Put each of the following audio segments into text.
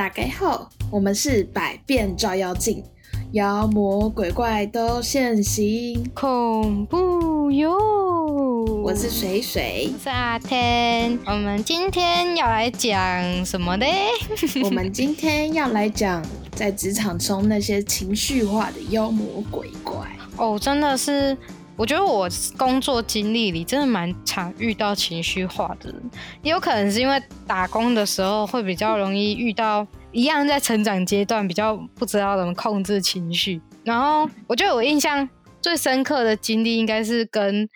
打开后，我们是百变照妖镜，妖魔鬼怪都现形。恐怖哟！我是水水我，是阿天，我们今天要来讲什么呢？我们今天要来讲在职场中那些情绪化的妖魔鬼怪。哦，真的是，我觉得我工作经历里真的蛮常遇到情绪化的人，也有可能是因为打工的时候会比较容易遇到一样在成长阶段，比较不知道怎么控制情绪。然后我觉得我印象最深刻的经历应该是跟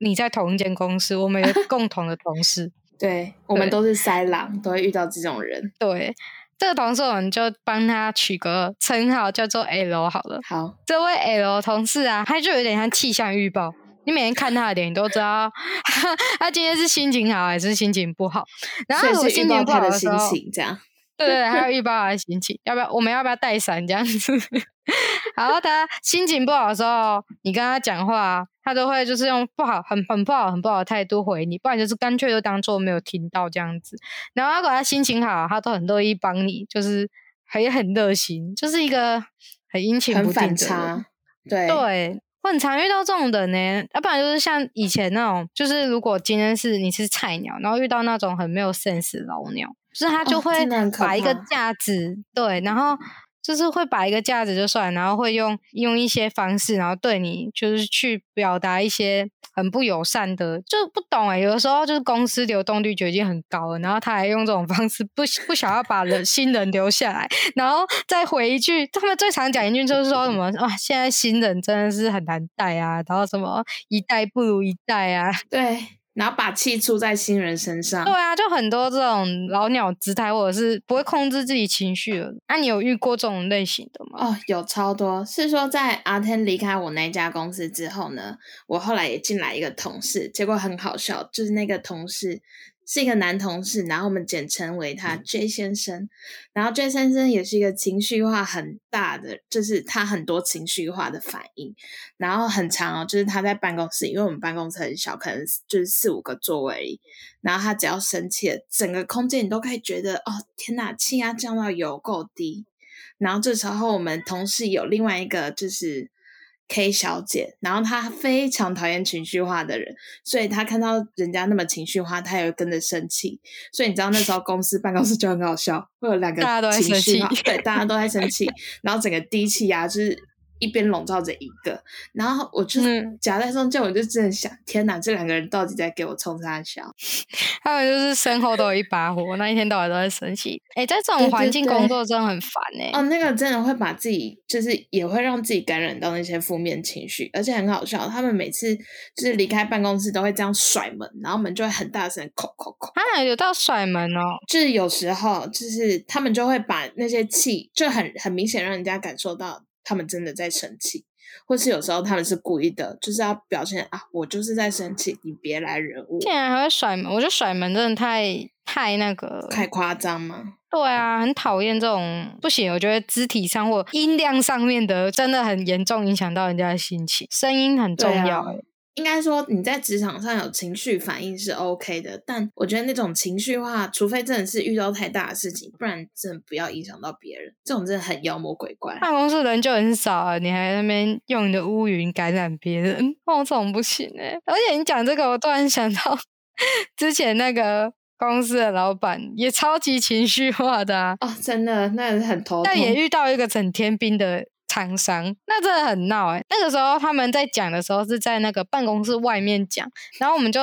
你在同一间公司，我们有共同的同事。对我们都是塞狼，都会遇到这种人。对，这个同事我们就帮他取个称号，叫做 L 好了。好，这位 L 同事啊，他就有点像气象预报。你每天看他的脸，你都知道 他今天是心情好还是心情不好。然后所以是预报我心情不他的心好的时候，情，这样。对对，还有预报他的心情，要不要？我们要不要带伞这样子？然后他心情不好的时候，你跟他讲话，他都会就是用不好、很很不好、很不好的态度回你，不然就是干脆就当做没有听到这样子。然后如果他心情好，他都很乐意帮你，就是还也很热心，就是一个很阴晴很不定的人。反差。对，对，我很常遇到这种人呢，要不然就是像以前那种，就是如果今天是你是菜鸟，然后遇到那种很没有 sense 的老鸟，就是他就哦会把一个架子，对，然后就是会摆一个架子就算，然后会用用一些方式，然后对你就是去表达一些很不友善的，就不懂哎、有的时候就是公司流动率就已经很高了，然后他还用这种方式不不想要把人新人留下来，然后再回一句，他们最常讲一句就是说什么啊，现在新人真的是很难带啊，然后什么一代不如一代啊，对，然后把气出在新人身上。对啊，就很多这种老鸟姿态，或者是不会控制自己情绪的。那、你有遇过这种类型的吗？哦，有超多。是说在阿天离开我那家公司之后呢，我后来也进来一个同事，结果很好笑，就是那个同事是一个男同事，然后我们简称为他 J 先生。然后 J 先生也是一个情绪化很大的，就是他很多情绪化的反应，然后很长哦，就是他在办公室，因为我们办公室很小，可能就是四五个座位而已。然后他只要生气了，整个空间你都可以觉得，哦天哪，气压降到有够低。然后这时候我们同事有另外一个就是 K 小姐，然后她非常讨厌情绪化的人，所以她看到人家那么情绪化，她也会跟着生气。所以你知道那时候公司办公室就很搞笑，会有两个大家都在情绪化生气对，大家都在生 气，然后整个低气压就是一边笼罩着一个，然后我就是夹在中间，我就真的想，天哪，这两个人到底在给我冲啥笑？还有就是身后都有一把火，那一天到晚都在生气。哎、在这种环境工作真的很烦哎、哦，那个真的会把自己，就是也会让自己感染到那些负面情绪，而且很好笑。他们每次就是离开办公室都会这样甩门，然后门就会很大声，叩叩叩。啊，有到甩门哦，就是有时候，就是他们就会把那些气，就很很明显让人家感受到他们真的在生气，或是有时候他们是故意的，就是要表现啊，我就是在生气，你别来惹我，竟然还会甩门，我觉得甩门真的太太那个，太夸张吗？对啊，很讨厌这种不行。我觉得肢体上或音量上面的，真的很严重影响到人家的心情，声音很重要、欸。应该说你在职场上有情绪反应是 OK 的，但我觉得那种情绪化，除非真的是遇到太大的事情，不然真的不要影响到别人。这种真的很妖魔鬼怪。办公室人就很少啊，你还在那边用你的乌云感染别人，哦，这种不行哎、而且你讲这个，我突然想到 之前那个公司的老板也超级情绪化的啊，哦，真的，那个很头痛。但也遇到一个整天兵的厂商，那真的很闹哎、那个时候他们在讲的时候是在那个办公室外面讲，然后我们就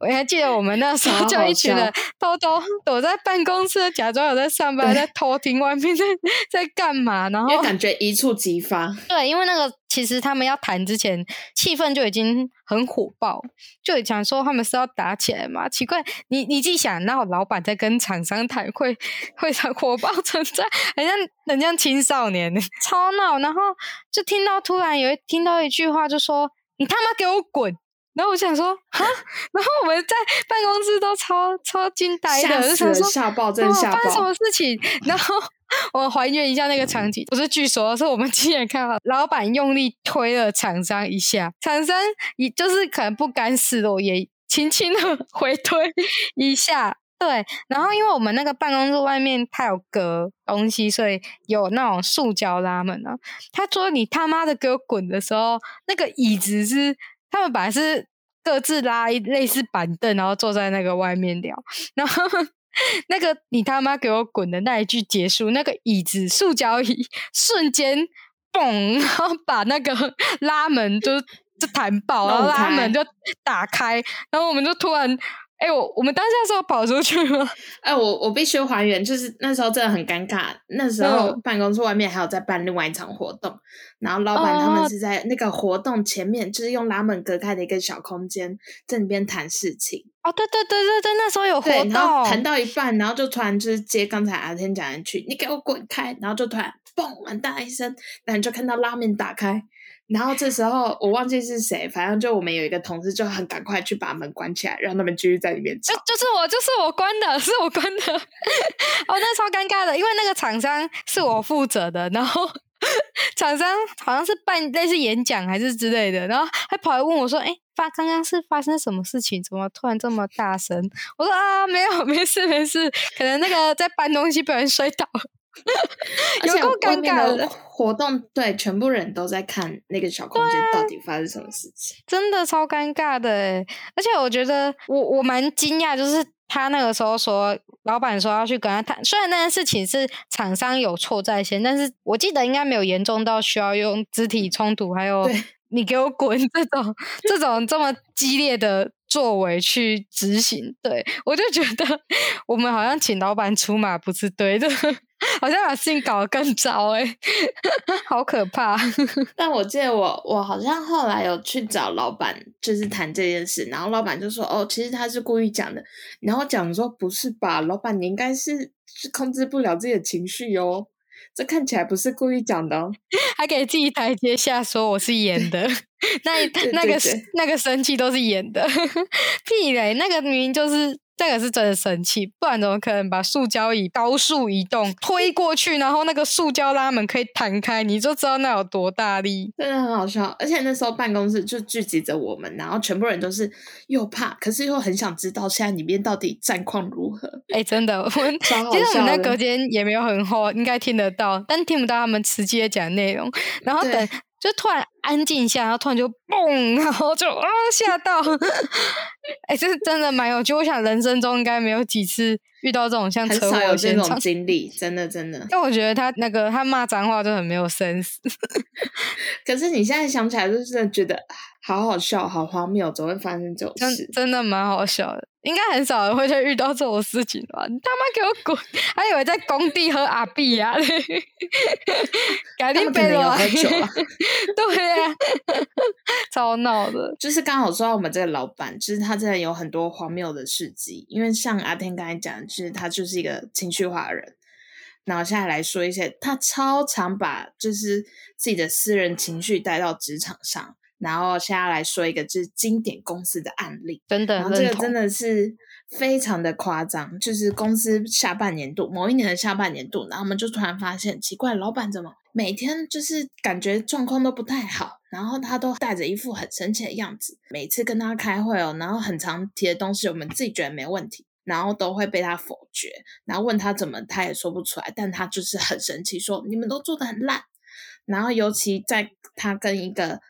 我还记得我们那时候 就一群人偷偷躲在办公室，假装有在上班，在偷听外面在在干嘛，然后感觉一触即发。对，因为那个其实他们要谈之前，气氛就已经很火爆，就想说他们是要打起来嘛？奇怪，你你自己想，那老板在跟厂商谈，会会火爆存在，很像很像青少年，超闹。然后就听到突然有听到一句话，就说你他妈给我滚！然后我想说哈，然后我们在办公室都超超惊呆的，就想说吓爆，真吓爆发生什么！事情？然后我还原一下那个场景，不是据说，是我们亲眼看到老板用力推了厂商一下，厂商也就是可能不甘示弱，也轻轻的 回推一下。对，然后因为我们那个办公室外面它有隔东西，所以有那种塑胶拉门啊。他说你他妈的给我滚的时候，那个椅子是他们本来是各自拉一类似板凳，然后坐在那个外面聊，然后 那个你他妈给我滚的那一句结束，那个椅子塑胶椅瞬间嘣，然后把那个 拉门就就弹爆，然后拉门就打开，然后我们就突然。哎，我我们当下是要跑出去吗？哎，我我必须还原，就是那时候真的很尴尬。那时候办公室外面还有在办另外一场活动，然后老板他们是在那个活动前面，就是用拉门隔开的一个小空间，在那边谈事情。哦，对对对对对，那时候有活动，谈到一半，然后就突然就是接刚才阿天讲的去，你给我滚开，然后就突然嘣很大一声，然后就看到拉面打开。然后这时候我忘记是谁，反正就我们有一个同事就很赶快去把门关起来，让他们继续在里面就就是我，就是我关的，是我关的。哦，那超尴尬的，因为那个厂商是我负责的，然后 厂商好像是办类似演讲还是之类的，然后还跑来问我说：“哎，发刚刚是发生什么事情？怎么突然这么大声？”我说：“啊，没有，没事，没事，可能那个在搬东西，不小心摔倒。”有够尴尬的活动，对，全部人都在看那个小空间到底发生什么事情，真的超尴尬的。而且我觉得我我蛮惊讶，就是他那个时候说，老板说要去跟他谈，虽然那件事情是厂商有错在先，但是我记得应该没有严重到需要用肢体冲突，还有你给我滚这种这种这么激烈的作为去执行。对我就觉得我们好像请老板出马不是对的。好像把事情搞得更糟哎，好可怕！但我记得我我好像后来有去找老板，就是谈这件事，然后老板就说：“哦，其实他是故意讲的。”然后讲说：“不是吧，老板，你应该是是控制不了自己的情绪哦，这看起来不是故意讲的哦。”还给自己台阶下，说我是演的，那那个那个生气都是演的，屁嘞，那个明明就是。这个是真的生气，不然怎么可能把塑胶椅高速移动推过去，然后那个塑胶拉门可以弹开，你就知道那有多大力，真的很好笑。而且那时候办公室就聚集着我们，然后全部人都是又怕，可是又很想知道现在里面到底战况如何。哎，真的，我其实我们那隔间也没有很厚，应该听得到，但听不到他们直接讲内容。然后等。就突然安静一下，然后突然就嘣，然后就啊吓到，哎，这是真的蛮有趣。我想人生中应该没有几次遇到这种像车祸这种经历，真的真的。但我觉得他那个他骂脏话就很没有 sense。可是你现在想起来，就真的觉得好好笑，好荒谬，怎么会发生这种事？真的蛮好笑的。应该很少人会去遇到这种事情吧？你他妈给我滚！还以为在工地喝阿碧呀？改天背了喝酒了。对啊，超闹的。就是刚好说到我们这个老板，就是他真的有很多荒谬的事迹。因为像阿天刚才讲，就是他就是一个情绪化的人。那我现在来说一些，他超常把就是自己的私人情绪带到职场上。然后现在来说一个就是经典公司的案例，真的，然后这个真的是非常的夸张，就是公司下半年度某一年的下半年度，然后我们就突然发现奇怪，老板怎么每天就是感觉状况都不太好，然后他都带着一副很生气的样子，每次跟他开会哦，然后很常提的东西，我们自己觉得没问题，然后都会被他否决，然后问他怎么，他也说不出来，但他就是很生气，说你们都做的很烂，然后尤其在他跟一个。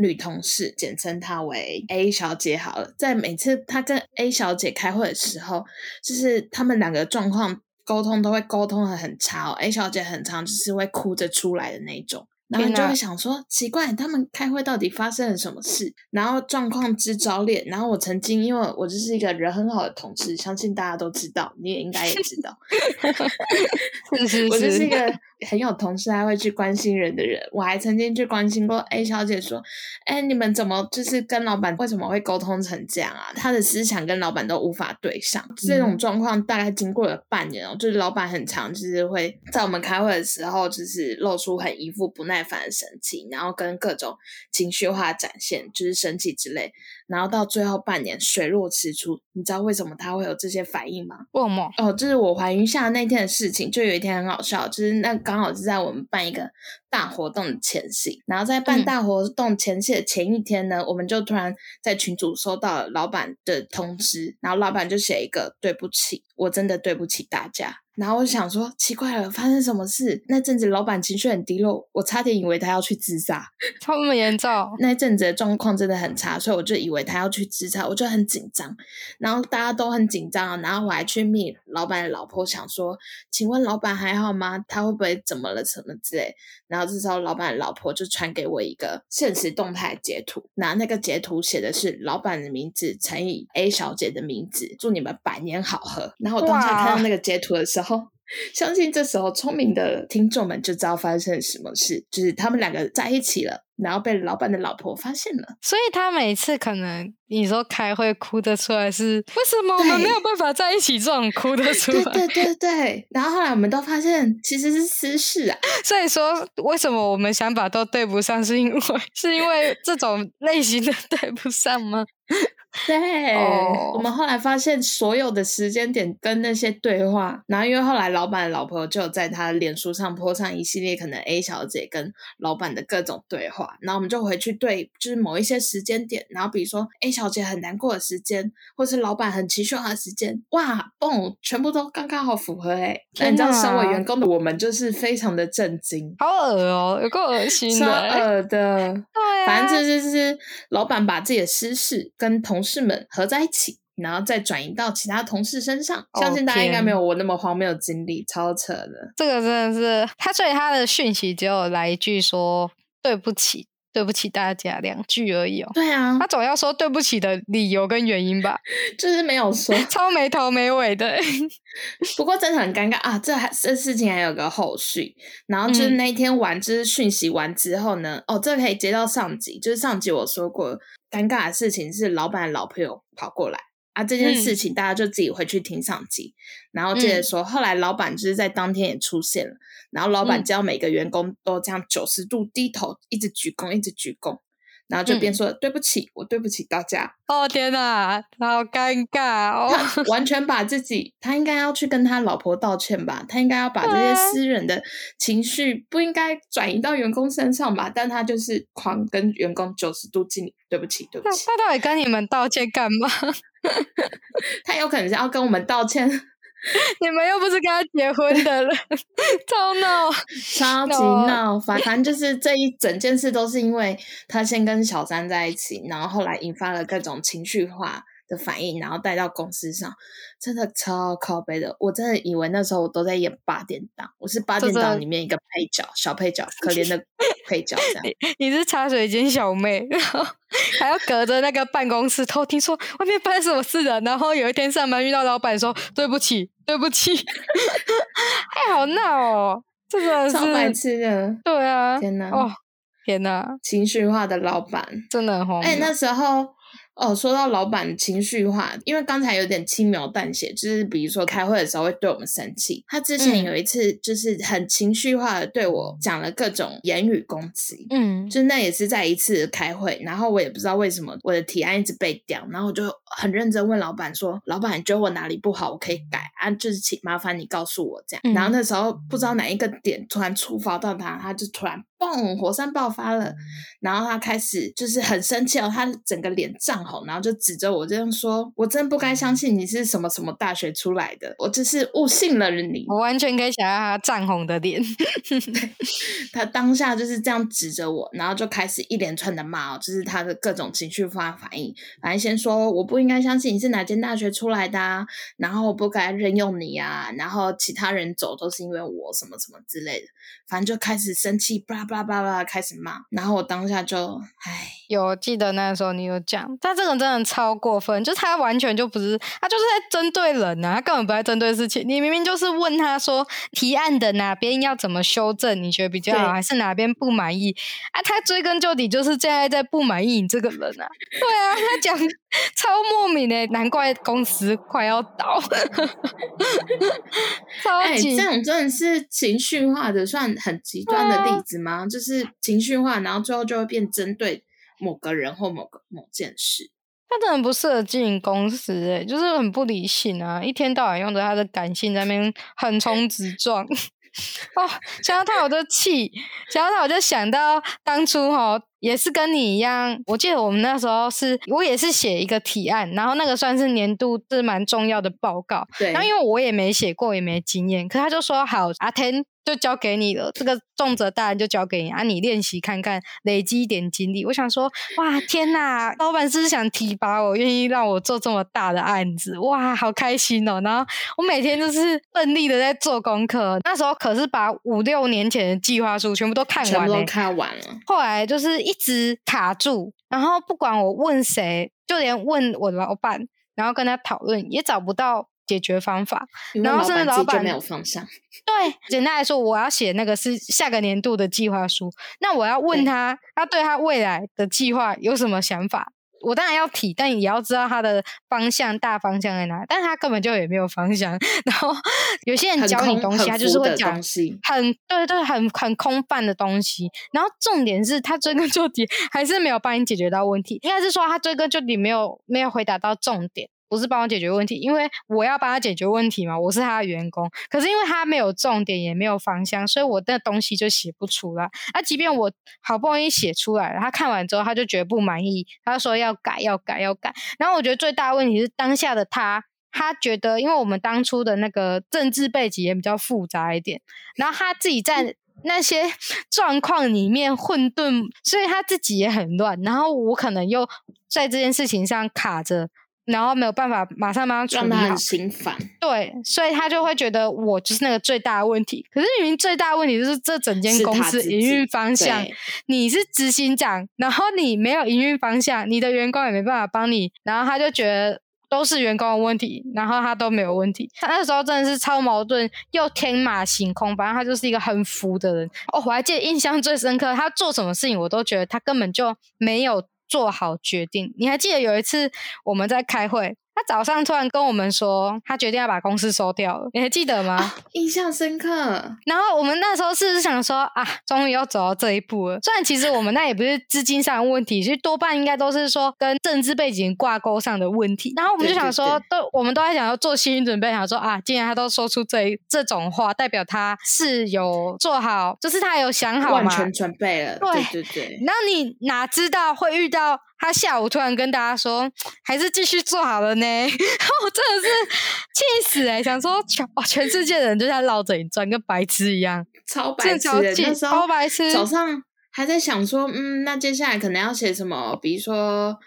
女同事，简称她为 A 小姐好了。在每次她跟 A 小姐开会的时候，就是他们两个状况沟通都会沟通的很差哦。A 小姐很常就是会哭着出来的那种。然后你就会想说，奇怪，他们开会到底发生了什么事？然后状况之糟烈。然后我曾经，因为我就是一个人很好的同事，相信大家都知道，你也应该也知道。我就是一个很有同事还会去关心人的人。我还曾经去关心过 A 小姐，说：“哎，你们怎么就是跟老板为什么会沟通成这样啊？他的思想跟老板都无法对上。”这种状况大概经过了半年哦，就是老板很长，就是会在我们开会的时候，就是露出很一副不耐。烦的神情，然后跟各种情绪化展现，就是生气之类，然后到最后半年水落石出。你知道为什么他会有这些反应吗？为什么？哦，就是我怀孕下那天的事情，就有一天很好笑，就是那刚好是在我们办一个大活动的前夕，然后在办大活动前夕的前一天呢，我们就突然在群组收到了老板的通知，然后老板就写一个对不起，我真的对不起大家。然后我想说，奇怪了，发生什么事？那阵子老板情绪很低落，我差点以为他要去自杀，这么严重。那阵子的状况真的很差，所以我就以为他要去自杀，我就很紧张。然后大家都很紧张，然后我还去密老板的老婆，想说，请问老板还好吗？他会不会怎么了什么之类？然后这时候老板的老婆就传给我一个现实动态截图，拿那个截图写的是老板的名字乘以 A 小姐的名字，祝你们百年好合。然后我当下看到那个截图的时候。相信这时候聪明的听众们就知道发生了什么事，就是他们两个在一起了，然后被老板的老婆发现了。所以他每次可能你说开会哭得出来，是为什么我们没有办法在一起？这种哭得出来，对对对对。然后后来我们都发现其实是私事啊。所以说为什么我们想法都对不上，是因为是因为这种类型的对不上吗？对，我们后来发现所有的时间点跟那些对话，然后因为后来老板的老婆就在他脸书上泼上一系列可能 A 小姐跟老板的各种对话，然后我们就回去对，就是某一些时间点，然后比如说 A 小姐很难过的时间，或是老板很情绪化的时间，哇，嘣，全部都刚刚好符合哎！你知道，身为员工的我们就是非常的震惊，好恶哦，有够恶心的，恶的，对，反正就是是老板把自己的私事跟同。同事们合在一起，然后再转移到其他同事身上。相信大家应该没有我那么荒谬的经历，超扯的。这个真的是他，所以他的讯息只有来一句说对不起，对不起大家两句而已哦。对啊，他总要说对不起的理由跟原因吧？就是没有说，超没头没尾的。不过真的很尴尬啊！这还这事情还有个后续，然后就是那一天完，就是讯息完之后呢，哦，这可以接到上集，就是上集我说过。尴尬的事情是，老板的老朋友跑过来啊，这件事情大家就自己回去听上集，然后接着说，后来老板就是在当天也出现了，然后老板叫每个员工都这样九十度低头，一直鞠躬，一直鞠躬。然后就边说对不起，我对不起大家。哦天哪，好尴尬哦！他 完全把自己，他应该要去跟他老婆道歉吧？他应该要把这些私人的情绪不应该转移到员工身上吧？但他就是狂跟员工九十度敬礼，对不起，对不起。他到底跟你们道歉干嘛？他有可能是要跟我们道歉。你们又不是跟他结婚的人，超闹，超级闹，反正就是这一整件事都是因为他先跟小三在一起，然后后来引发了各种情绪化。的反应，然后带到公司上，真的超靠背的。我真的以为那时候我都在演八点档，我是八点档里面一个配角，小配角，可怜的 配角这样。你是茶水间小妹，然后还要隔着那个办公室偷听说外面发生什么事的。然后有一天上班遇到老板说对不起，对不起，哎，好闹哦，这个超白痴的。对啊，天哪，哦，天哪，情绪化的老板真的很哎，那时候。哦，说到老板情绪化，因为刚才有点轻描淡写，就是比如说开会的时候会对我们生气。他之前有一次就是很情绪化的对我讲了各种言语攻击，嗯，就那也是在一次开会，然后我也不知道为什么我的提案一直被掉，然后我就很认真问老板说：“老板，你觉得我哪里不好？我可以改啊，就是请麻烦你告诉我这样。”然后那时候不知道哪一个点突然触发到他，他就突然。嘣！火山爆发了，然后他开始就是很生气哦，他整个脸涨红，然后就指着我这样说：“我真不该相信你是什么什么大学出来的，我就是误信了你。”我完全可以想象他涨红的脸，他当下就是这样指着我，然后就开始一连串的骂哦，就是他的各种情绪化反应。反正先说我不应该相信你是哪间大学出来的，啊然后我不该任用你啊，然后其他人走都是因为我什么什么之类的，反正就开始生气，叭。叭叭叭开始骂，然后我当下就唉，有记得那时候你有讲，他这个真的超过分，就他完全就不是，他就是在针对人呐，他根本不在针对事情。你明明就是问他说提案的哪边要怎么修正，你觉得比较好，还是哪边不满意啊？他追根究底就是现在在不满意你这个人啊。对啊，他讲 超莫名的，难怪公司快要倒。超级这种真的是情绪化的，算很极端的例子吗？就是情绪化，然后最后就会变针对某个人或某个某件事。他真的不适合经营公司，诶就是很不理性啊！一天到晚用着他的感性在那边横冲直撞。哦，想到他我就气，想到他我就想到当初哈。也是跟你一样，我记得我们那时候是，我也是写一个提案，然后那个算是年度是蛮重要的报告。对。然后因为我也没写过，也没经验，可他就说好，阿天就交给你了，这个重责大案就交给你啊，你练习看看，累积一点经历。我想说，哇，天哪，老板是想提拔我，愿意让我做这么大的案子，哇，好开心哦。然后我每天就是奋力的在做功课，那时候可是把五六年前的计划书全部都看完了，看完了。后来就是。一直卡住，然后不管我问谁，就连问我老板，然后跟他讨论，也找不到解决方法。然后甚至老板没有方向。对，简单来说，我要写那个是下个年度的计划书，那我要问他，他对他未来的计划有什么想法？我当然要提，但也要知道他的方向大方向在哪。但是他根本就也没有方向。然后有些人教你东西，他就是会讲很对对很很空泛的东西。然后重点是他追根究底还是没有帮你解决到问题。应该是说他追根究底没有没有回答到重点。不是帮我解决问题，因为我要帮他解决问题嘛，我是他的员工。可是因为他没有重点，也没有方向，所以我的东西就写不出来。那即便我好不容易写出来，他看完之后他就觉得不满意，他说要改，要改，要改。然后我觉得最大的问题是当下的他，他觉得因为我们当初的那个政治背景也比较复杂一点，然后他自己在那些状况里面混沌，所以他自己也很乱。然后我可能又在这件事情上卡着。然后没有办法马上帮他处理好，心烦。对，所以他就会觉得我就是那个最大的问题。可是明明最大的问题就是这整间公司营运方向，你是执行长，然后你没有营运方向，你的员工也没办法帮你，然后他就觉得都是员工的问题，然后他都没有问题。他那时候真的是超矛盾，又天马行空，反正他就是一个很浮的人。哦，我还记得印象最深刻，他做什么事情我都觉得他根本就没有。做好决定，你还记得有一次我们在开会？他早上突然跟我们说，他决定要把公司收掉了，你还记得吗？印象深刻。然后我们那时候是想说啊，终于要走到这一步了。虽然其实我们那也不是资金上的问题，其实多半应该都是说跟政治背景挂钩上的问题。然后我们就想说，都我们都在想要做心理准备，想说啊，既然他都说出这这种话，代表他是有做好，就是他有想好，完全准备了。对对对。然后你哪知道会遇到？他下午突然跟大家说，还是继续做好了呢。我真的是气死哎！想说全全世界的人就在绕着你转，跟白痴一样，超白痴。超白痴。早上还在想说，嗯，那接下来可能要写什么？比如说。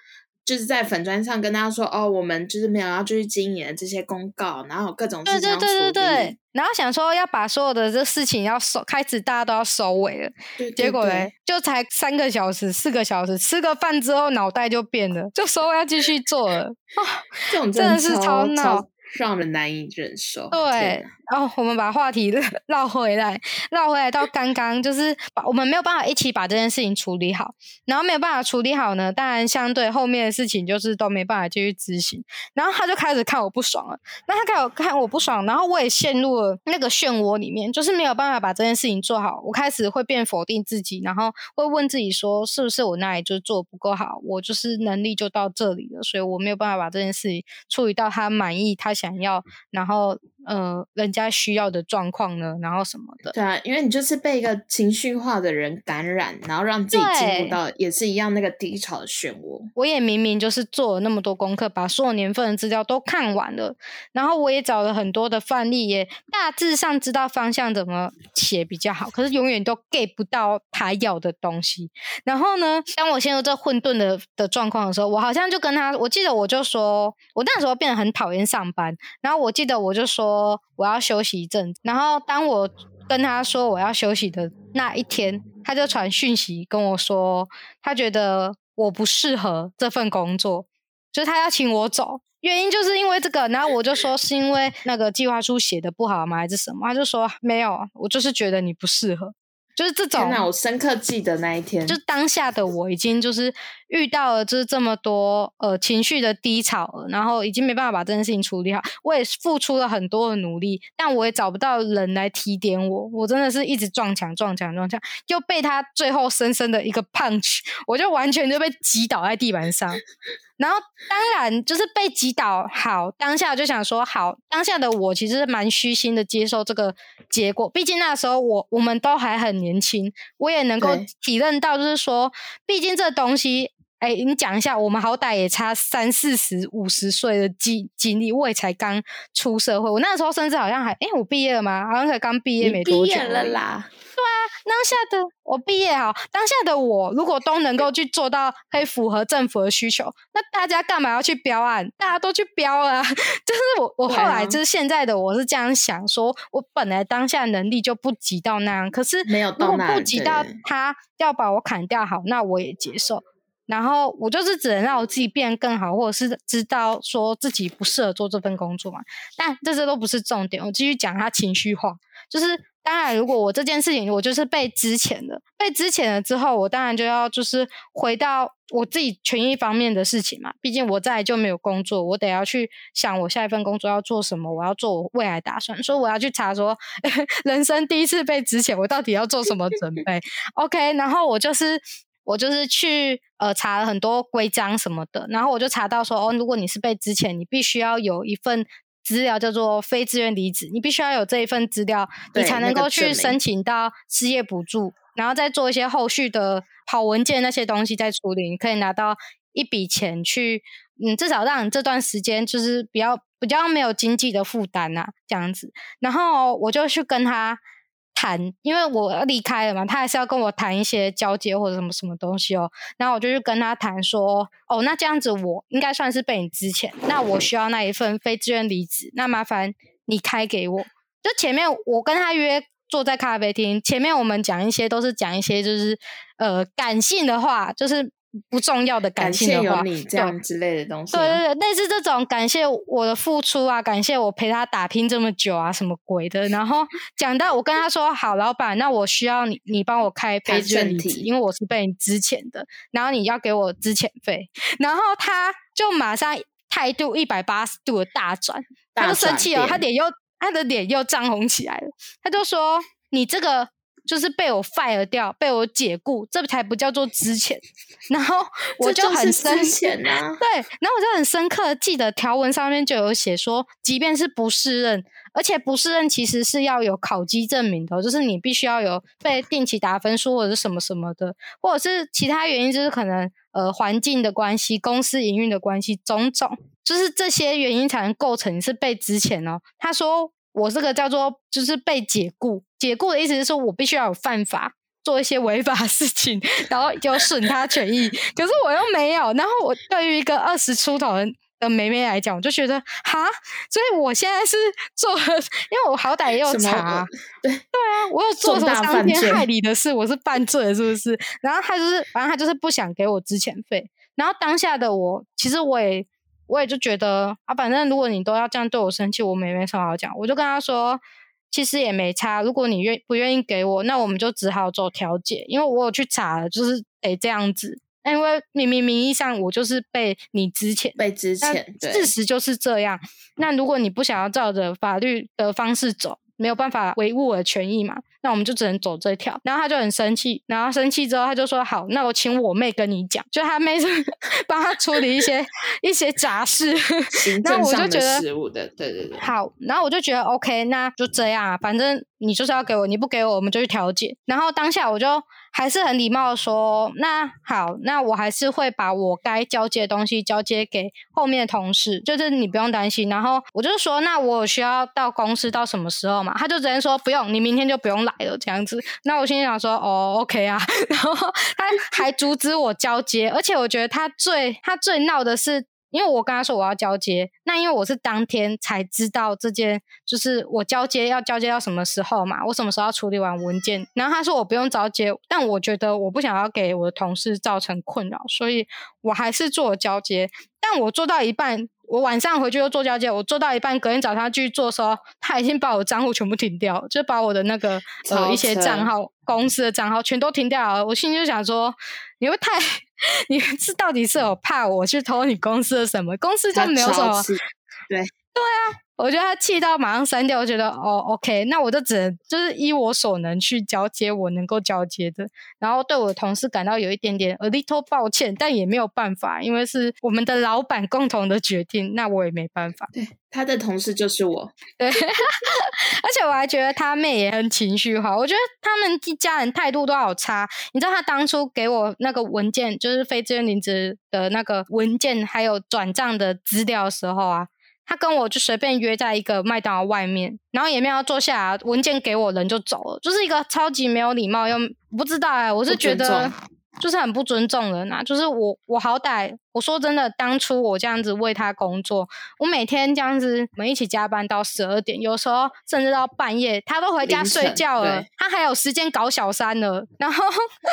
就是在粉砖上跟大家说哦，我们就是没有要继续经营的这些公告，然后各种事情要处理，然后想说要把所有的这事情要收，开始大家都要收尾了，结果嘞，就才三个小时、四个小时，吃个饭之后脑袋就变了，就说要继续做了啊，这种真的是超闹。让人难以忍受。对，然后我们把话题 绕回来，绕回来到刚刚，就是把我们没有办法一起把这件事情处理好，然后没有办法处理好呢，当然相对后面的事情就是都没办法继续执行。然后他就开始看我不爽了，那他看我看我不爽，然后我也陷入了那个漩涡里面，就是没有办法把这件事情做好。我开始会变否定自己，然后会问自己说，是不是我那里就做不够好？我就是能力就到这里了，所以我没有办法把这件事情处理到他满意，他。想要，然后。呃，人家需要的状况呢，然后什么的？对啊，因为你就是被一个情绪化的人感染，然后让自己进入到也是一样那个低潮的漩涡。我也明明就是做了那么多功课，把所有年份的资料都看完了，然后我也找了很多的范例，也大致上知道方向怎么写比较好，可是永远都 get 不到他要的东西。然后呢，当我陷入这混沌的的状况的时候，我好像就跟他，我记得我就说，我那时候变得很讨厌上班，然后我记得我就说。说我要休息一阵，然后当我跟他说我要休息的那一天，他就传讯息跟我说，他觉得我不适合这份工作，就是他要请我走，原因就是因为这个。然后我就说是因为那个计划书写的不好吗，还是什么？他就说没有，我就是觉得你不适合。就是这种，我深刻记得那一天，就当下的我已经就是遇到了就是这么多呃情绪的低潮，然后已经没办法把这件事情处理好。我也付出了很多的努力，但我也找不到人来提点我。我真的是一直撞墙、撞墙、撞墙，又被他最后深深的一个 punch，我就完全就被击倒在地板上。然后当然就是被击倒，好，当下就想说，好，当下的我其实蛮虚心的接受这个结果，毕竟那时候我我们都还很年轻，我也能够体认到，就是说，毕竟这东西。哎，你讲一下，我们好歹也差三四十、五十岁的经经历，我也才刚出社会。我那时候甚至好像还，哎，我毕业了吗？好像才刚毕业没多久了啦。对啊，当下的我毕业好，当下的我如果都能够去做到可以符合政府的需求，那大家干嘛要去标案？大家都去标啊！就是我，我后来就是现在的我是这样想，说我本来当下能力就不及到那样，可是没有如果不及到他要把我砍掉，好，那我也接受。然后我就是只能让我自己变得更好，或者是知道说自己不适合做这份工作嘛。但这些都不是重点。我继续讲他情绪化，就是当然，如果我这件事情我就是被之前的被之前了之后，我当然就要就是回到我自己权益方面的事情嘛。毕竟我再就没有工作，我得要去想我下一份工作要做什么，我要做我未来打算。所以我要去查说，人生第一次被之前，我到底要做什么准备？OK，然后我就是。我就是去呃查了很多规章什么的，然后我就查到说哦，如果你是被之前，你必须要有一份资料叫做非自愿离职，你必须要有这一份资料，你才能够去申请到失业补助，然后再做一些后续的跑文件那些东西再处理，你可以拿到一笔钱去，嗯，至少让你这段时间就是比较比较没有经济的负担呐，这样子。然后我就去跟他。谈，因为我要离开了嘛，他还是要跟我谈一些交接或者什么什么东西哦。然后我就去跟他谈说，哦，那这样子我应该算是被你之前，那我需要那一份非自愿离职，那麻烦你开给我。就前面我跟他约坐在咖啡厅，前面我们讲一些都是讲一些就是呃感性的话，就是。不重要的感谢有你这样之类的东西，对对对，类似这种感谢我的付出啊，感谢我陪他打拼这么久啊，什么鬼的。然后 讲到我跟他说，好，老板，那我需要你，你帮我开赔证体，因为我是被你之前的，然后你要给我支遣费。然后他就马上态度一百八十度的大转，他就生气了，他脸又他的脸又涨红起来了，他就说你这个。就是被我 fire 掉，被我解雇，这才不叫做之前。然后 我就很深切对，然后我就很深刻记得条文上面就有写说，即便是不适任，而且不适任其实是要有考绩证明的，就是你必须要有被定期打分数或者是什么什么的，或者是其他原因，就是可能呃环境的关系、公司营运的关系，种种，就是这些原因才能构成是被之前哦。他说。我这个叫做就是被解雇，解雇的意思是说我必须要有犯法，做一些违法事情，然后有损他权益。可是我又没有，然后我对于一个二十出头的妹妹来讲，我就觉得哈，所以我现在是做，因为我好歹也有查，对对 啊，我有做什么伤天害理的事，我是犯罪了是不是？然后他就是，反正他就是不想给我之前费。然后当下的我，其实我也。我也就觉得啊，反正如果你都要这样对我生气，我也没什么好讲。我就跟他说，其实也没差。如果你愿不愿意给我，那我们就只好做调解。因为我有去查了，就是得这样子。因为明明名义上我就是被你之前被之前，事实就是这样。那如果你不想要照着法律的方式走。没有办法维护我的权益嘛？那我们就只能走这条。然后他就很生气，然后生气之后他就说：“好，那我请我妹跟你讲，就他妹 帮他处理一些一些杂事。”那我就觉得，对对对，好。然后我就觉得 OK，那就这样啊，反正你就是要给我，你不给我，我们就去调解。然后当下我就。还是很礼貌的说，那好，那我还是会把我该交接的东西交接给后面的同事，就是你不用担心。然后我就说，那我需要到公司到什么时候嘛？他就直接说不用，你明天就不用来了这样子。那我心里想说，哦，OK 啊。然后他还阻止我交接，而且我觉得他最他最闹的是。因为我跟他说我要交接，那因为我是当天才知道这件，就是我交接要交接到什么时候嘛，我什么时候要处理完文件。然后他说我不用交接，但我觉得我不想要给我的同事造成困扰，所以我还是做交接。但我做到一半。我晚上回去又做交接，我做到一半，隔天早上继续做的时候，他已经把我账户全部停掉，就把我的那个呃一些账号、公司的账号全都停掉了。我心里就想说，你会太，你是到底是有怕我去偷你公司的什么？公司就没有什么，对对啊，我觉得他气到马上删掉，我觉得哦，OK，那我就只能就是依我所能去交接我能够交接的，然后对我的同事感到有一点点 a little 抱歉，但也没有办法，因为是我们的老板共同的决定，那我也没办法。对，他的同事就是我。对，而且我还觉得他妹也很情绪化，我觉得他们一家人态度都好差。你知道他当初给我那个文件，就是非自愿离职的那个文件，还有转账的资料的时候啊。他跟我就随便约在一个麦当劳外面，然后也没有坐下来，文件给我人就走了，就是一个超级没有礼貌又不知道哎，我是觉得就是很不尊重人啊。就是我我好歹我说真的，当初我这样子为他工作，我每天这样子我们一起加班到十二点，有时候甚至到半夜，他都回家睡觉了，他还有时间搞小三了，然后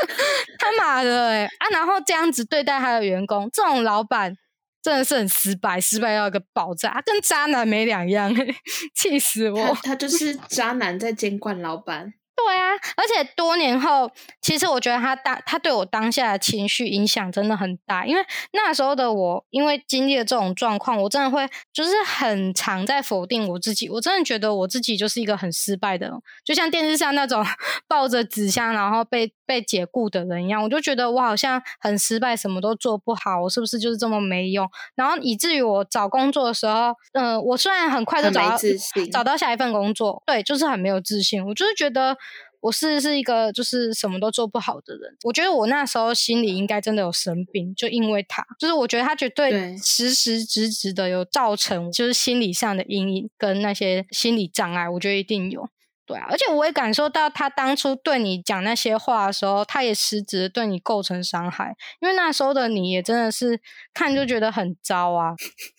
他妈的哎啊，然后这样子对待他的员工，这种老板。真的是很失败，失败要一个爆炸，跟渣男没两样，气死我！他就是渣男在监管老板。对啊，而且多年后，其实我觉得他当他对我当下的情绪影响真的很大，因为那时候的我，因为经历了这种状况，我真的会就是很常在否定我自己。我真的觉得我自己就是一个很失败的人，就像电视上那种 抱着纸箱然后被被解雇的人一样，我就觉得我好像很失败，什么都做不好，我是不是就是这么没用？然后以至于我找工作的时候，嗯，我虽然很快就找到找到下一份工作，对，就是很没有自信，我就是觉得。我是是一个就是什么都做不好的人，我觉得我那时候心里应该真的有生病，就因为他，就是我觉得他绝对实实实质的有造成就是心理上的阴影跟那些心理障碍，我觉得一定有。对啊，而且我也感受到他当初对你讲那些话的时候，他也实质对你构成伤害，因为那时候的你也真的是看就觉得很糟啊。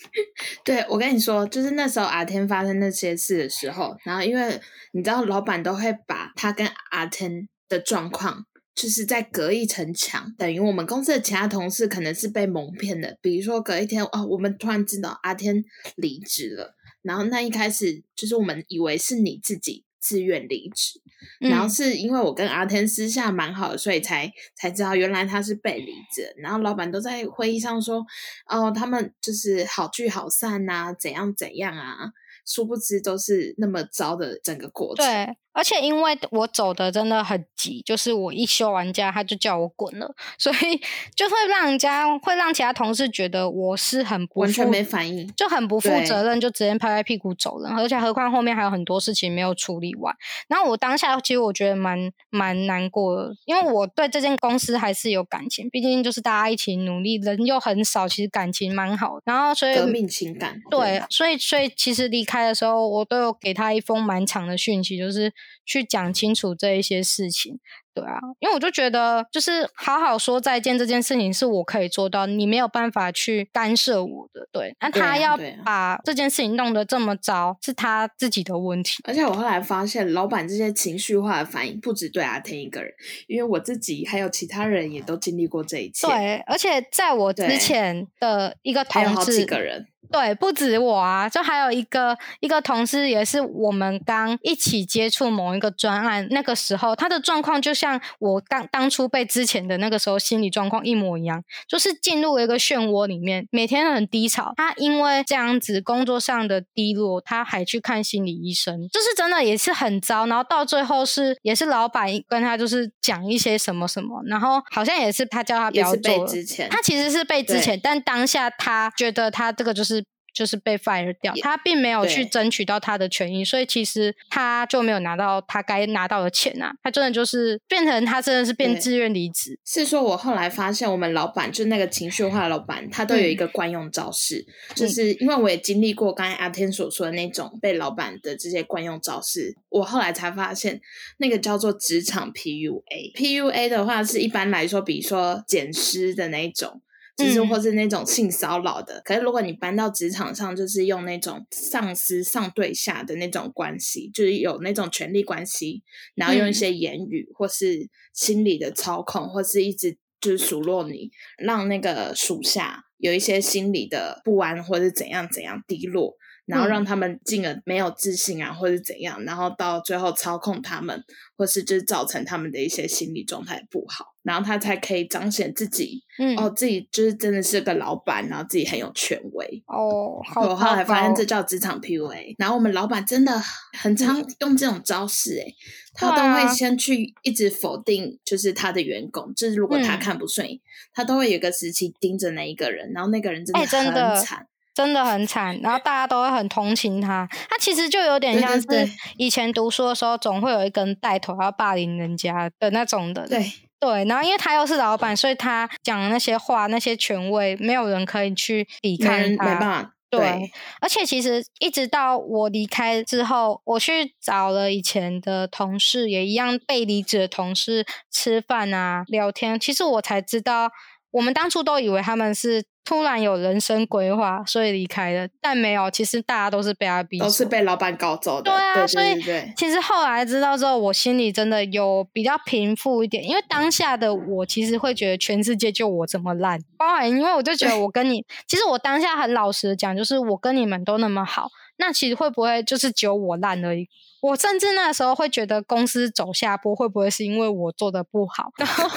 对，我跟你说，就是那时候阿天发生那些事的时候，然后因为你知道，老板都会把他跟阿天的状况，就是在隔一层墙，等于我们公司的其他同事可能是被蒙骗的。比如说隔一天哦，我们突然知道阿天离职了，然后那一开始就是我们以为是你自己。自愿离职，然后是因为我跟阿天私下蛮好的，所以才才知道原来他是被离职。然后老板都在会议上说，哦，他们就是好聚好散呐，怎样怎样啊。殊不知都是那么糟的整个过程。对，而且因为我走的真的很急，就是我一休完假他就叫我滚了，所以就会让人家会让其他同事觉得我是很完全没反应，就很不负责任，就直接拍拍屁股走人。而且何况后面还有很多事情没有处理完。然后我当下其实我觉得蛮蛮难过的，因为我对这间公司还是有感情，毕竟就是大家一起努力，人又很少，其实感情蛮好。然后所以革命情感对，所以所以其实离开的时候，我都有给他一封蛮长的讯息，就是去讲清楚这一些事情。对啊，因为我就觉得，就是好好说再见这件事情是我可以做到，你没有办法去干涉我的。对，那他要把这件事情弄得这么糟，是他自己的问题。而且我后来发现，老板这些情绪化的反应不止对阿天一个人，因为我自己还有其他人也都经历过这一切。对，而且在我之前的一个同事，好几个人。对，不止我啊，就还有一个一个同事，也是我们刚一起接触某一个专案，那个时候他的状况就像我刚当初被之前的那个时候心理状况一模一样，就是进入了一个漩涡里面，每天很低潮。他因为这样子工作上的低落，他还去看心理医生，就是真的也是很糟。然后到最后是也是老板跟他就是讲一些什么什么，然后好像也是他叫他不要做。他其实是被之前，但当下他觉得他这个就是。就是被 fire 掉，他并没有去争取到他的权益，所以其实他就没有拿到他该拿到的钱啊！他真的就是变成他真的是变自愿离职。是说，我后来发现我们老板就那个情绪化的老板，他都有一个惯用招式，就是因为我也经历过刚才阿天所说的那种被老板的这些惯用招式，我后来才发现那个叫做职场 PUA。PUA 的话是一般来说，比如说捡尸的那一种。就是或是那种性骚扰的，可是如果你搬到职场上，就是用那种上司上对下的那种关系，就是有那种权力关系，然后用一些言语或是心理的操控，或是一直就是数落你，让那个属下有一些心理的不安或者怎样怎样低落。然后让他们进而没有自信啊，或者怎样，然后到最后操控他们，或是就是造成他们的一些心理状态不好，然后他才可以彰显自己，嗯。哦，自己就是真的是个老板，然后自己很有权威。哦，好我后来发现这叫职场 PUA，然后我们老板真的很常用这种招式、欸，他都会先去一直否定，就是他的员工，就是如果他嗯。看不顺眼，他都会有一个时期盯着那一个人，然后那个人真哎的很惨，真的很惨，然后大家都会很同情他。他其实就有点像是以前读书的时候，总会有一根带头要霸凌人家的那种的。对对，然后因为他又是老板，所以他讲的那些话、那些权威，没有人可以去抵抗他。没办法，对，而且其实一直到我离开之后，我去找了以前的同事，也一样被离职的同事吃饭啊、聊天。其实我才知道，我们当初都以为他们是突然有人生规划，所以离开的，但没有。其实大家都是被他逼都是被老板搞走的，对啊对所以其实后来知道之后，我心里真的有比较平复一点，因为当下的我其实会觉得全世界就我这么烂，包含因为我就觉得我跟你，其实我当下很老实的讲，就是我跟你们都那么好，那其实会不会就是只有我烂而已？我甚至那时候会觉得公司走下坡会不会是因为我做的不好？然后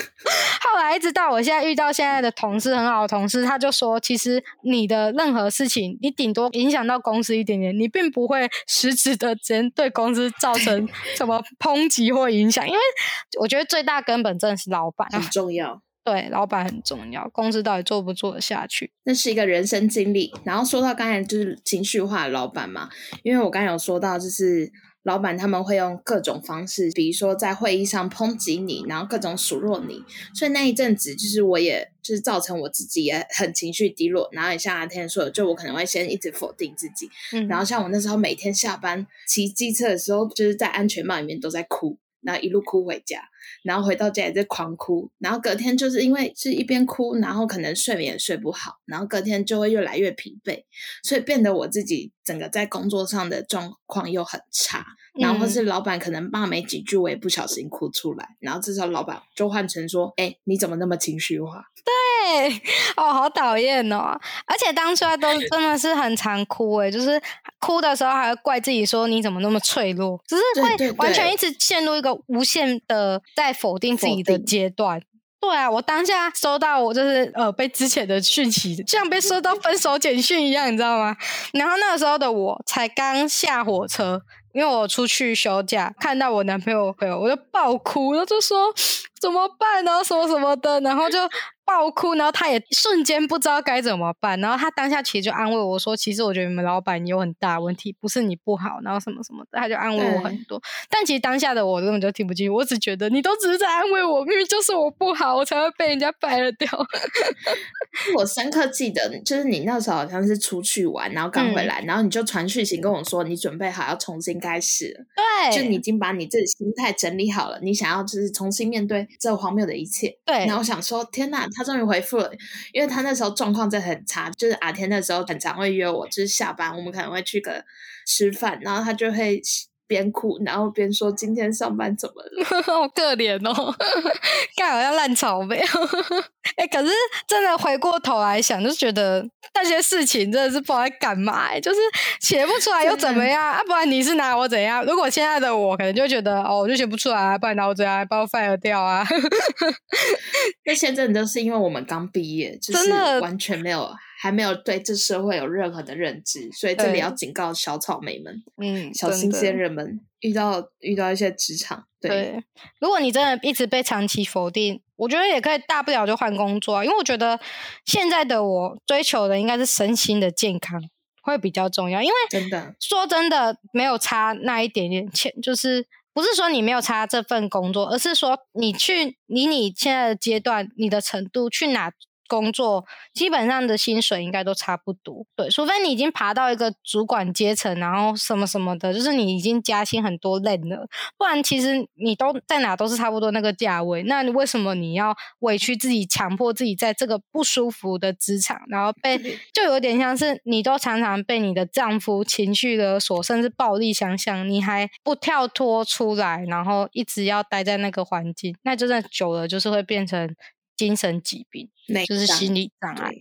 后来一直到我现在遇到现在的同事，很好的同事，他就说，其实你的任何事情，你顶多影响到公司一点点，你并不会实质的真对公司造成 什么抨击或影响，因为我觉得最大根本真的是老板很啊，重要。对，老板很重要，公司到底做不做得下去？那是一个人生经历。然后说到刚才就是情绪化的老板嘛，因为我刚才有说到，就是老板他们会用各种方式，比如说在会议上抨击你，然后各种数落你。所以那一阵子，就是我也就是造成我自己也很情绪低落，然后也像阿天说的，就我可能会先一直否定自己，嗯，然后像我那时候每天下班骑机车的时候，就是在安全帽里面都在哭，然后一路哭回家，然后回到家也在狂哭，然后隔天就是因为是一边哭，然后可能睡眠也睡不好，然后隔天就会越来越疲惫，所以变得我自己整个在工作上的状况又很差，然后或是老板可能骂没几句，我也不小心哭出来，然后至少老板就换成说：“哎，你怎么那么情绪化？”对，哦，好讨厌哦！而且当初都 真的是很常哭哎，就是哭的时候还会怪自己说你怎么那么脆弱，只是会完全一直陷入一个无限的在否定自己的阶段。对啊，我当下收到我就是呃被之前的讯息，就像被收到分手简讯一样，你知道吗？然后那个时候的我才刚下火车，因为我出去休假，看到我男朋友朋友，我就爆哭，然后就说怎么办呢？什么什么的，然后就爆哭，然后他也瞬间不知道该怎么办，然后他当下其实就安慰我说，其实我觉得你们老板有很大问题，不是你不好，然后什么什么的，他就安慰我很多。但其实当下的我根本就听不进去，我只觉得你都只是在安慰我，明明就是我不好，我才会被人家掰了掉。我深刻记得，就是你那时候好像是出去玩，然后刚回来，然后你就传讯息跟我说，你准备好要重新开始了，对，就你已经把你自己心态整理好了，你想要就是重新面对这荒谬的一切。对然后我想说，天呐，他终于回复了，因为他那时候状况真的很差，就是阿天那时候很常会约我，就是下班我们可能会去个吃饭，然后他就会边哭，然后边说今天上班怎么了。好可怜哦，干好像烂草莓。哎、可是真的回过头来想，就觉得那些事情真的是不知道在干嘛、欸，就是写不出来又怎么样啊？不然你是拿我怎样？如果现在的我可能就觉得哦，我就写不出来、啊，不然拿我怎样？把我 fire 掉啊？那些真的都是因为我们刚毕业，就是真的完全没有。还没有对这社会有任何的认知，所以这里要警告小草莓们、嗯，小新鲜人们，遇到遇到一些职场，对，对，如果你真的一直被长期否定，我觉得也可以大不了就换工作啊，因为我觉得现在的我追求的应该是身心的健康会比较重要，因为真的。说真的没有差那一点点钱，就是不是说你没有差这份工作，而是说你去以你现在的阶段、你的程度去哪。工作基本上的薪水应该都差不多，对，除非你已经爬到一个主管阶层，然后什么什么的，就是你已经加薪很多类了，不然其实你都在哪都是差不多那个价位。那你为什么你要委屈自己，强迫自己在这个不舒服的职场，然后被就有点像是你都常常被你的丈夫情绪勒索，甚至暴力相向，你还不跳脱出来，然后一直要待在那个环境，那真的久了就是会变成精神疾病。内就是心理障碍。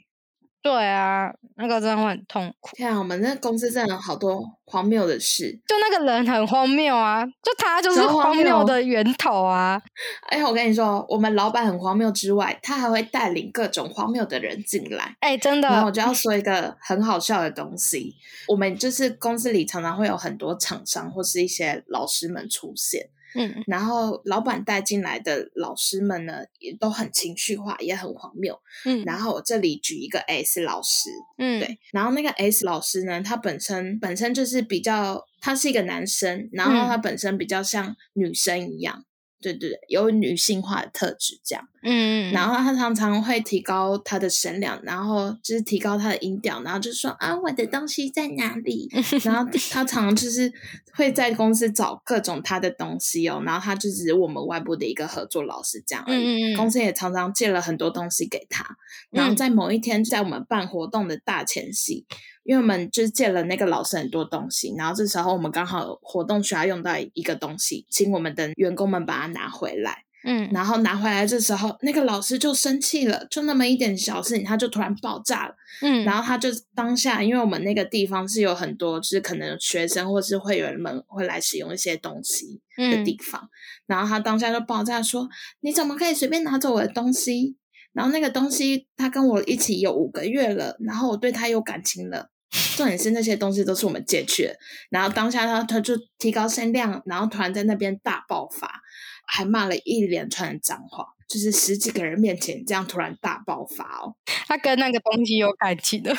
对啊，那个真的会很痛苦。天啊，我们那公司真的有好多荒谬的事。就那个人很荒谬啊，就他就是荒谬的源头啊。哎，我跟你说，我们老板很荒谬之外，他还会带领各种荒谬的人进来。哎、真的，然后我就要说一个很好笑的东西，我们就是公司里常常会有很多厂商或是一些老师们出现，嗯。然后老板带进来的老师们呢，也都很情绪化，也很荒谬。嗯。然后我这里举一个 S 老师，嗯，对，然后那个 S 老师呢，他本身本身就是比较，他是一个男生，然后嗯。他本身比较像女生一样，对对对，有女性化的特质这样。嗯，嗯，然后他常常会提高他的声量，然后就是提高他的音调，然后就说啊，我的东西在哪里？然后他常常就是会在公司找各种他的东西哦，然后他就只是我们外部的一个合作老师这样而已。嗯公司也常常借了很多东西给他，然后嗯在某一天，在我们办活动的大前夕，因为我们就是借了那个老师很多东西，然后这时候我们刚好活动需要用到一个东西，请我们的员工们把它拿回来。嗯，然后拿回来这时候，那个老师就生气了，就那么一点小事情，他就突然爆炸了。嗯，然后他就当下，因为我们那个地方是有很多，就是可能学生或是会员们会来使用一些东西的嗯地方，然后他当下就爆炸说：“你怎么可以随便拿走我的东西？”然后那个东西他跟我一起有五个月了，然后我对他有感情了。重点是那些东西都是我们借去的，然后当下他他就提高声量，然后突然在那边大爆发，还骂了一连串的脏话，就是十几个人面前这样突然大爆发哦。他跟那个东西有感情的，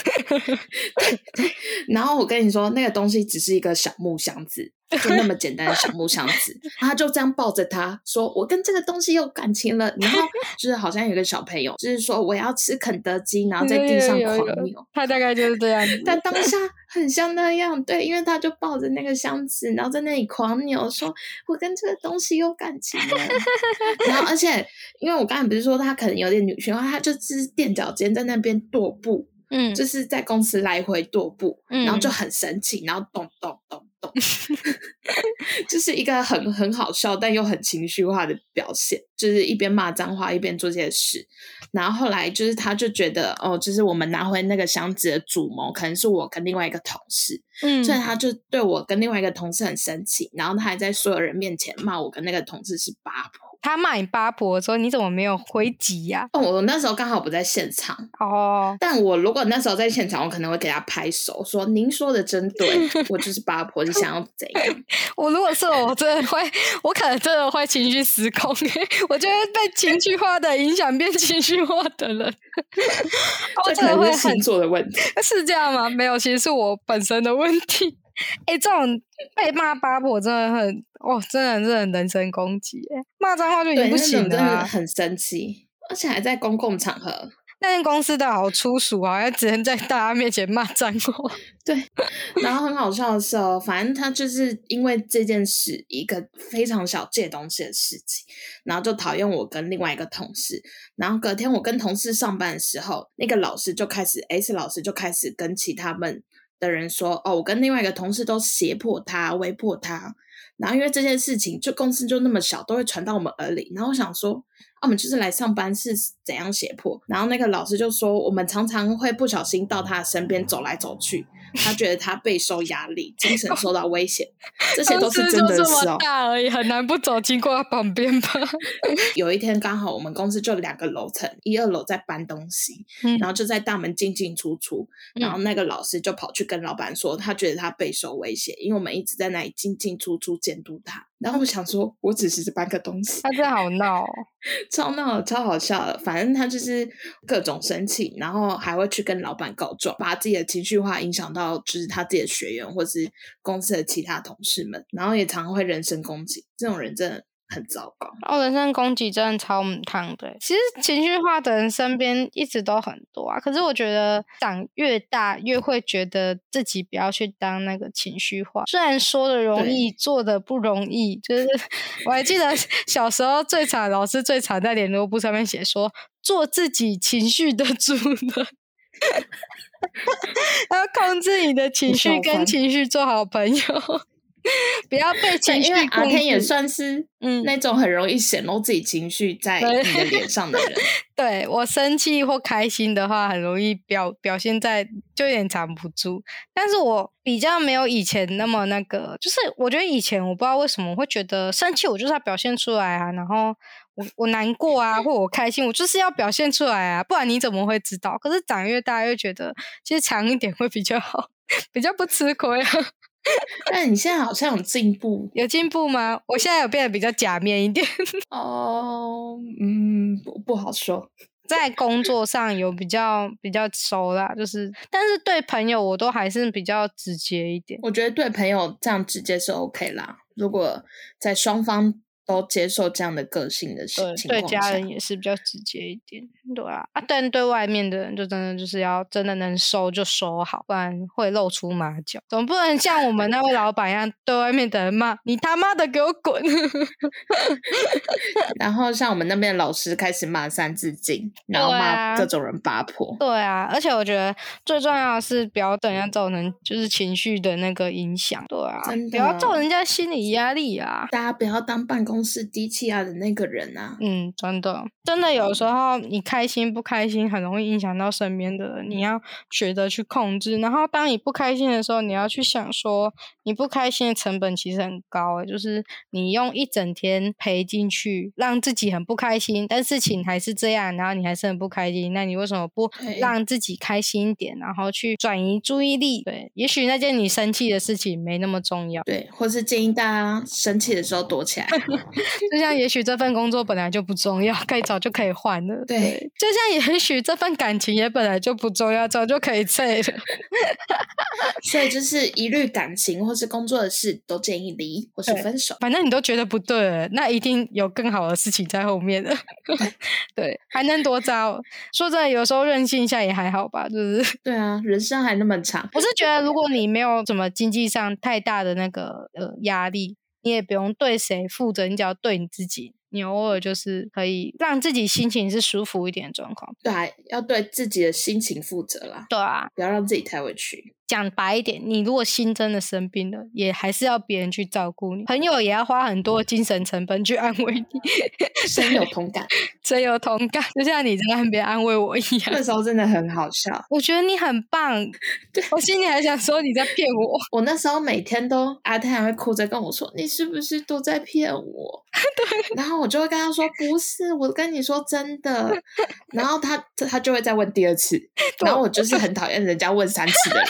然后我跟你说，那个东西只是一个小木箱子，就那么简单的小木箱子，他就这样抱着他说：“我跟这个东西有感情了。”然后 就是好像有个小朋友，就是说我要吃肯德基，然后在地上狂扭。他大概就是这样子。但当下很像那样，对，因为他就抱着那个箱子，然后在那里狂扭，说我跟这个东西有感情了。然后，而且因为我刚才不是说他可能有点女性化，他就是垫脚尖在那边跺步，嗯，就是在公司来回跺步，嗯然后就很神奇，然后咚咚咚咚，就是一个很很好笑但又很情绪化的表现，就是一边骂脏话一边做这些事。然后后来就是他就觉得哦，就是我们拿回那个箱子的主谋可能是我跟另外一个同事，嗯，所以他就对我跟另外一个同事很生气，然后他还在所有人面前骂我跟那个同事是八婆。他骂你八婆说你怎么没有回击呀、哦，我那时候刚好不在现场，哦，但我如果那时候在现场，我可能会给他拍手说：“您说的真对，我就是八婆，你想要怎样 我如果是我，真的会，我可能真的会情绪失控，我就会被情绪化的影响，变情绪化的人。”我这真的会很可能是星座的问题。是这样吗？没有，其实是我本身的问题。哎、这种被骂八婆真的很，哦，真的是很人身攻击，哎，骂脏话就已不那种真的行了啊、很生气，而且还在公共场合。那间公司的好粗俗啊，要只能在大家面前骂脏话。对，然后很好笑的是哦，反正他就是因为这件事，一个非常小借东西的事情，然后就讨厌我跟另外一个同事。然后隔天我跟同事上班的时候，那个老师就开始 S 老师就开始跟其他们的人说：“哦，我跟另外一个同事都胁迫他、威迫他。”然后因为这件事情，就公司就那么小，都会传到我们耳里。然后我想说，啊，我们就是来上班是怎样胁迫？然后那个老师就说，我们常常会不小心到他身边走来走去，他觉得他备受压力，精神受到威胁，这些都是真的公司就这事哦。大而已，很难不走经过他旁边吧？有一天刚好我们公司就两个楼层，一二楼在搬东西，嗯然后就在大门进进出出，嗯然后那个老师就跑去跟老板说，他觉得他备受威胁，因为我们一直在那里进进出出监督他。然后我想说，我只是搬个东西，他真的好闹、哦。超闹超好笑的。反正他就是各种生气，然后还会去跟老板告状，把自己的情绪化影响到就是他自己的学员或是公司的其他同事们，然后也常常会人身攻击。这种人真的很糟糕。哦，人身攻击真的超母汤的欸。其实情绪化的人身边一直都很多啊，可是我觉得长越大越会觉得自己不要去当那个情绪化。虽然说的容易，做的不容易。就是 我还记得小时候最惨老师最惨在联络簿上面写说，做自己情绪的主人。要控制你的情绪，跟情绪做好朋友。不要被情绪因为阿控天也算是嗯那种很容易显露自己情绪在对你的脸上的人。对我生气或开心的话，很容易表表现在，就有点藏不住。但是我比较没有以前那么那个，就是我觉得以前我不知道为什么我会觉得生气，我就是要表现出来啊，然后我我难过啊，或我开心，我就是要表现出来啊，不然你怎么会知道？可是长越大越觉得，其实长一点会比较好，比较不吃亏啊。但你现在好像有进步有进步吗？我现在有变得比较假面一点。哦，嗯，不不好说。在工作上有比较比较熟啦，就是，但是对朋友我都还是比较直接一点。我觉得对朋友这样直接是 OK 啦。如果在双方都接受这样的个性的事情况对家人也是比较直接一点，对啊啊，但对外面的人就真的就是要真的能收就收好，不然会露出马脚。总不能像我们那位老板一样，对外面的人骂你他妈的给我滚！然后像我们那边的老师开始骂三字经，然后骂啊各种人八婆。对啊，而且我觉得最重要的是不要等人家造成就是情绪的那个影响，对啊，真不要的造人家心理压力啊。大家不要当办公室低气压的那个人啊！嗯，真的，真的有时候你开心不开心，很容易影响到身边的人。你要学着去控制。然后，当你不开心的时候，你要去想说，你不开心的成本其实很高诶，就是你用一整天赔进去，让自己很不开心，但事情还是这样，然后你还是很不开心。那你为什么不让自己开心一点，然后去转移注意力？对，也许那件你生气的事情没那么重要。对，或是建议大家生气的时候躲起来。就像也许这份工作本来就不重要，可以早就可以换了。对就像也许这份感情也本来就不重要，早就可以退了。所以就是一律感情或是工作的事都建议离或是分手。反正你都觉得不对了，那一定有更好的事情在后面的。对，还能多糟？说真的，有时候任性一下也还好吧，就是。对啊，人生还那么长。我是觉得，如果你没有什么经济上太大的那个呃压力，你也不用对谁负责，你只要对你自己，你偶尔就是可以让自己心情是舒服一点的状况。对啊，要对自己的心情负责啦，对啊，不要让自己太委屈。讲白一点，你如果心真的生病了，也还是要别人去照顾你，朋友也要花很多精神成本去安慰你，深有同感，深有同感，就像你在那边安慰我一样。那时候真的很好笑。我觉得你很棒，我心里还想说你在骗我。我那时候每天都阿泰还会哭着跟我说：“你是不是都在骗我？”对，然后我就会跟他说：“不是，我跟你说真的。”然后他他他就会再问第二次，然后我就是很讨厌人家问三次的人，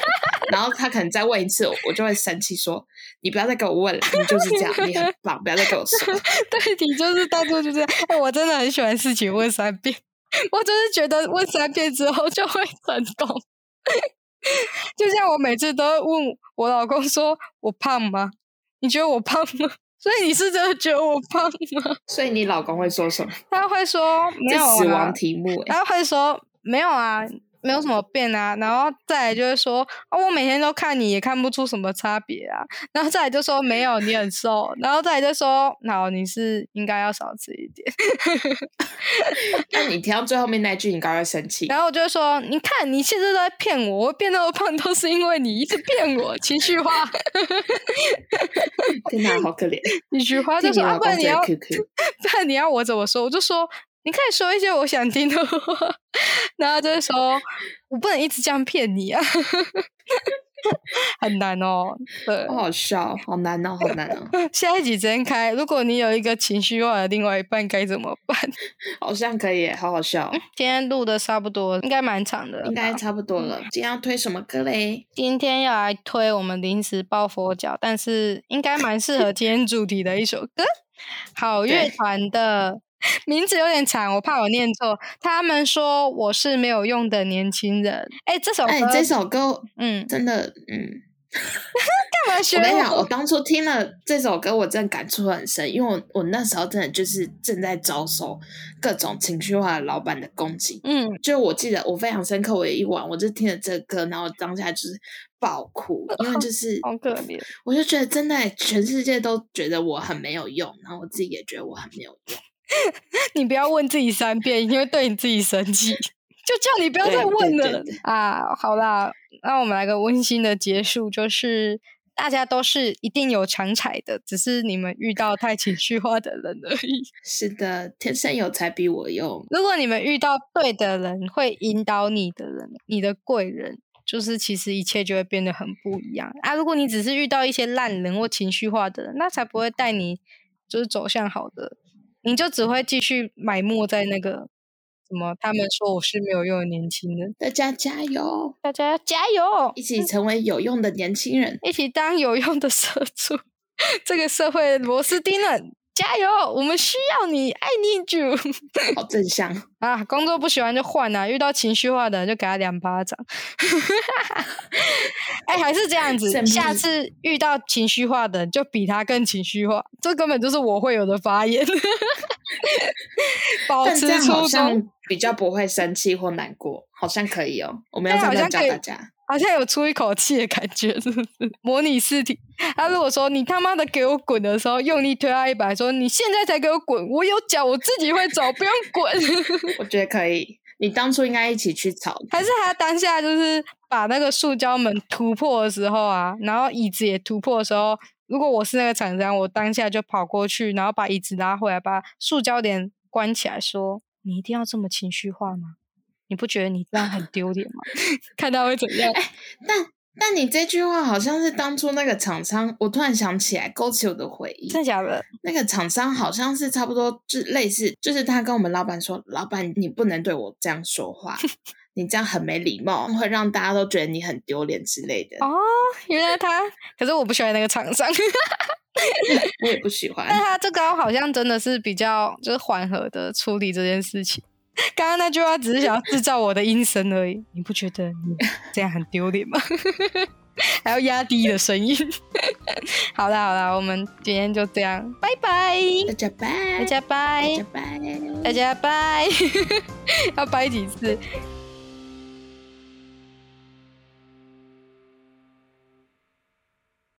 然后他可能再问一次，我就会生气说：“你不要再给我问了，你就是这样，你很 棒，不要再跟我说。对你就是到处就这样。哎，我真的很喜欢事情问三遍，我就是觉得问三遍之后就会成功。就像我每次都会问我老公说：“我胖吗？你觉得我胖吗？”所以你是真的觉得我胖吗？” 所以你老公会说什么？他会说：“没有啊死亡。题目、欸，他会说：“没有啊，没有什么变啊。”然后再来就会说：“哦，我每天都看你，也看不出什么差别啊。”然后再来就说：“没有，你很瘦。”然后再来就说：“好，你是应该要少吃一点。”那你听到最后面那句，你刚刚会生气。然后我就说：“你看，你现在都在骗我，我变那么胖都是因为你一直骗我，情绪化。天哪，好可怜！情绪化就说：‘啊，替你老公追不然你要 然你要我怎么说？’我就说：‘你可以说一些我想听的话。’然后就是说：‘我不能一直这样骗你啊。’很难哦，对。好好笑，好难哦，好难哦，下一集真开，如果你有一个情绪化的另外一半该怎么办？好像可以，好好笑，今天录的差不多，应该蛮长的应该差不多了。今天要推什么歌嘞？今天要来推我们临时抱佛脚，但是应该蛮适合今天主题的一首歌，好乐团的。名字有点长，我怕我念错。他们说我是没有用的年轻人。哎，这首歌，哎，这首歌嗯，真的，嗯，干嘛学我跟你讲，我我？当初听了这首歌，我真的感触很深，因为我我那时候真的就是正在遭受各种情绪化的老板的攻击。嗯，就我记得我非常深刻，我有一晚我就听了这个歌，然后当下就是爆哭，因为就是好可怜。我就觉得真的欸全世界都觉得我很没有用，然后我自己也觉得我很没有用。你不要问自己三遍，因为对你自己生气。就叫你不要再问了啊！好啦，那我们来个温馨的结束，就是大家都是一定有强踩的，只是你们遇到太情绪化的人而已。是的，天生有才比我用。如果你们遇到对的人，会引导你的人，你的贵人，就是其实一切就会变得很不一样啊。如果你只是遇到一些烂人或情绪化的人，那才不会带你就是走向好的，你就只会继续埋没在那个。什么？他们说我是没有用的年轻人。大家加油！大家加油！一起成为有用的年轻人，一起当有用的社畜。这个社会螺丝钉人，加油！我们需要你，I need you。好正向 啊！工作不喜欢就换啊！遇到情绪化的就给他两巴掌。哎，还是这样子。下次遇到情绪化的，就比他更情绪化。这根本就是我会有的发言。保持初衷。比较不会生气或难过，好像可以哦。我们要这样教大家，好像有出一口气的感觉，是不是？模拟试题。他如果说你他妈的给我滚的时候，用力推他一把，说你现在才给我滚，我有脚，我自己会走，不用滚。我觉得可以。你当初应该一起去吵，还是他当下就是把那个塑胶门突破的时候啊，然后椅子也突破的时候，如果我是那个厂商，我当下就跑过去，然后把椅子拉回来，把塑胶帘关起来，说。你一定要这么情绪化吗？你不觉得你这样很丢脸吗？看他会怎样？哎，但但你这句话好像是当初那个厂商，我突然想起来，勾起我的回忆。真的假的？那个厂商好像是差不多，就类似，就是他跟我们老板说：“老板，你不能对我这样说话，你这样很没礼貌，会让大家都觉得你很丢脸之类的。”哦，原来他，可是我不喜欢那个厂商。我也不喜欢，但他这个好像真的是比较就是缓和的处理这件事情。刚刚那句话只是想要制造我的阴声而已，你不觉得你这样很丢脸吗？还要压低的声音。好啦好啦，我们今天就这样，拜拜，大家拜，大家拜，大家拜，大家拜，要拜几次？